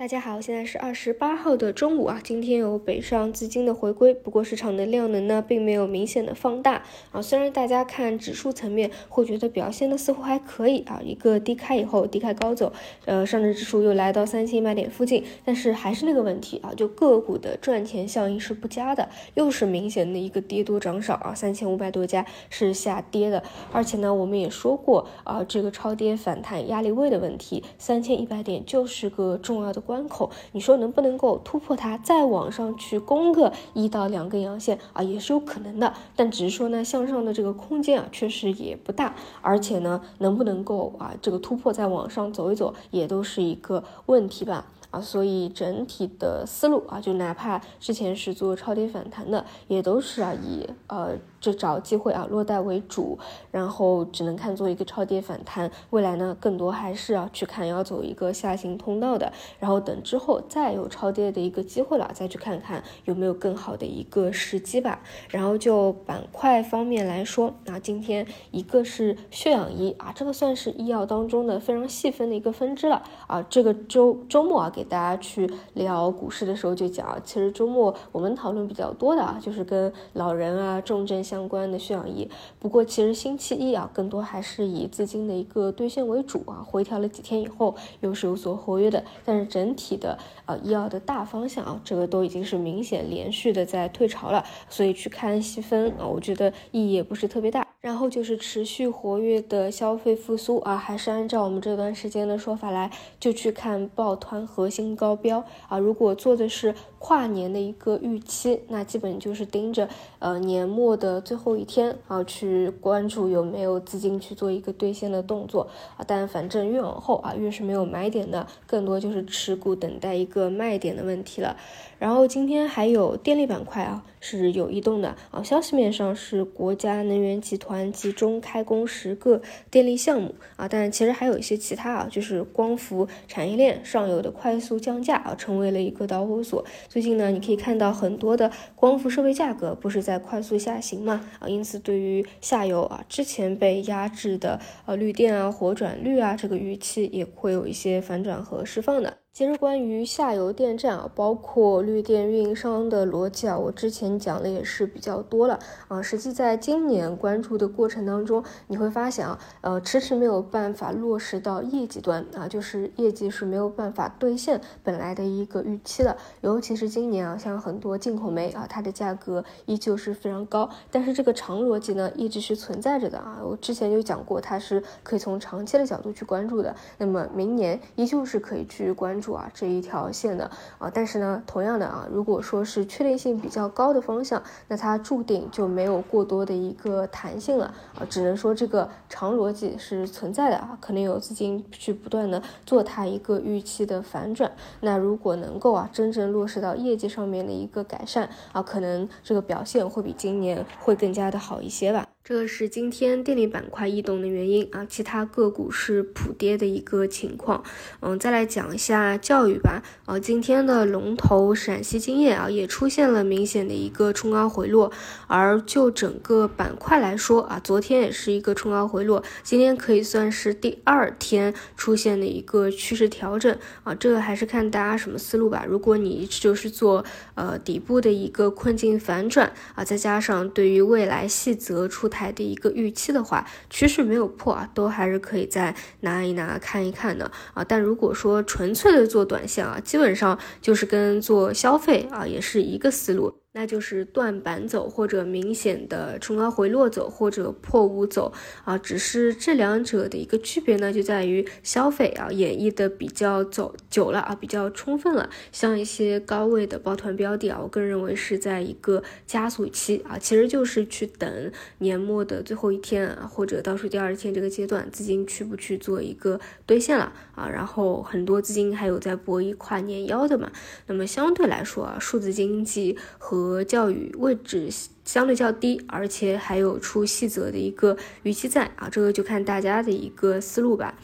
大家好，现在是二十八号的中午啊。今天有北上资金的回归，不过市场的量能呢，并没有明显的放大啊。虽然大家看指数层面会觉得表现的似乎还可以啊，一个低开以后低开高走，呃，上证指数又来到三千一百点附近，但是还是那个问题啊，就个股的赚钱效应是不佳的，又是明显的一个跌多涨少啊，三千五百多家是下跌的，而且呢，我们也说过啊，这个超跌反弹压力位的问题，三千一百点就是个重要的。关口，你说能不能够突破它，再往上去攻个一到两根阳线啊，也是有可能的。但只是说呢，向上的这个空间啊，确实也不大。而且呢，能不能够啊，这个突破再往上走一走，也都是一个问题吧。啊，所以整体的思路啊，就哪怕之前是做超跌反弹的，也都是啊以呃。就找机会啊，落袋为主，然后只能看作一个超跌反弹。未来呢，更多还是要去看要走一个下行通道的，然后等之后再有超跌的一个机会了，再去看看有没有更好的一个时机吧。然后就板块方面来说，那今天一个是血氧仪啊，这个算是医药当中的非常细分的一个分支了啊。这个周周末啊，给大家去聊股市的时候就讲，其实周末我们讨论比较多的啊，就是跟老人啊重症。相关的血氧仪，不过其实星期一啊，更多还是以资金的一个兑现为主啊，回调了几天以后，又是有所活跃的。但是整体的呃医药的大方向啊，这个都已经是明显连续的在退潮了，所以去看细分啊，我觉得意义也不是特别大。然后就是持续活跃的消费复苏啊，还是按照我们这段时间的说法来，就去看抱团核心高标啊。如果做的是跨年的一个预期，那基本就是盯着呃年末的最后一天啊，去关注有没有资金去做一个兑现的动作啊。但反正越往后啊，越是没有买点的，更多就是持股等待一个卖点的问题了。然后今天还有电力板块啊是有异动的啊，消息面上是国家能源集团集中开工十个电力项目啊，但其实还有一些其他啊，就是光伏产业链上游的快速降价啊，成为了一个导火索。最近呢，你可以看到很多的光伏设备价格不是在快速下行嘛啊，因此对于下游啊之前被压制的呃绿电啊火转绿啊这个预期也会有一些反转和释放的。其实关于下游电站啊，包括绿电运营商的逻辑啊，我之前讲的也是比较多了啊。实际在今年关注的过程当中，你会发现啊，呃，迟迟没有办法落实到业绩端啊，就是业绩是没有办法兑现本来的一个预期的。尤其是今年啊，像很多进口煤啊，它的价格依旧是非常高，但是这个长逻辑呢，一直是存在着的啊。我之前就讲过，它是可以从长期的角度去关注的。那么明年依旧是可以去关注。注啊这一条线的啊，但是呢，同样的啊，如果说是确定性比较高的方向，那它注定就没有过多的一个弹性了啊，只能说这个长逻辑是存在的啊，可能有资金去不断的做它一个预期的反转。那如果能够啊真正落实到业绩上面的一个改善啊，可能这个表现会比今年会更加的好一些吧。这个是今天电力板块异动的原因啊，其他个股是普跌的一个情况。嗯，再来讲一下教育吧。啊，今天的龙头陕西金业啊，也出现了明显的一个冲高回落。而就整个板块来说啊，昨天也是一个冲高回落，今天可以算是第二天出现的一个趋势调整啊。这个还是看大家什么思路吧。如果你就是做呃底部的一个困境反转啊，再加上对于未来细则出台。的一个预期的话，趋势没有破啊，都还是可以再拿一拿看一看的啊。但如果说纯粹的做短线啊，基本上就是跟做消费啊，也是一个思路。那就是断板走，或者明显的冲高回落走，或者破五走啊，只是这两者的一个区别呢，就在于消费啊演绎的比较走久了啊，比较充分了。像一些高位的抱团标的啊，我个人认为是在一个加速期啊，其实就是去等年末的最后一天啊，或者倒数第二天这个阶段，资金去不去做一个兑现了啊？然后很多资金还有在博弈跨年腰的嘛，那么相对来说啊，数字经济和和教育位置。相对较低，而且还有出细则的一个预期在啊，这个就看大家的一个思路吧。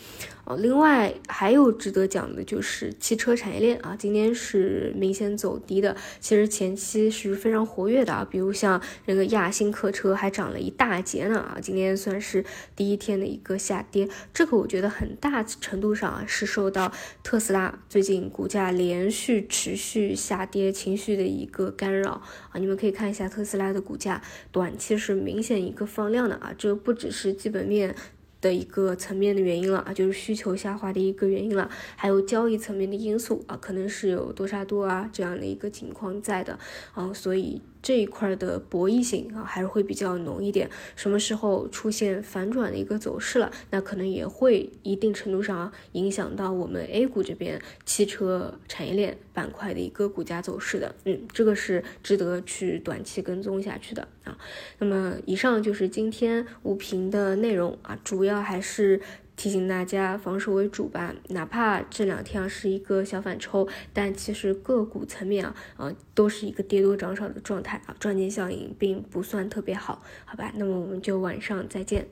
哦，另外还有值得讲的就是汽车产业链啊，今天是明显走低的。其实前期是非常活跃的啊，比如像那个亚星客车还涨了一大截呢啊，今天算是第一天的一个下跌。这个我觉得很大程度上啊是受到特斯拉最近股价连续持续下跌情绪的一个干扰啊。你们可以看一下特斯拉的股价，短期是明显一个放量的啊，这不只是基本面。的一个层面的原因了啊，就是需求下滑的一个原因了，还有交易层面的因素啊，可能是有多杀多啊这样的一个情况在的啊，所以。这一块的博弈性啊，还是会比较浓一点。什么时候出现反转的一个走势了，那可能也会一定程度上影响到我们 A 股这边汽车产业链板块的一个股价走势的。嗯，这个是值得去短期跟踪下去的啊。那么以上就是今天五评的内容啊，主要还是。提醒大家防守为主吧，哪怕这两天啊是一个小反抽，但其实个股层面啊啊都是一个跌多涨少的状态啊，赚钱效应并不算特别好，好吧？那么我们就晚上再见。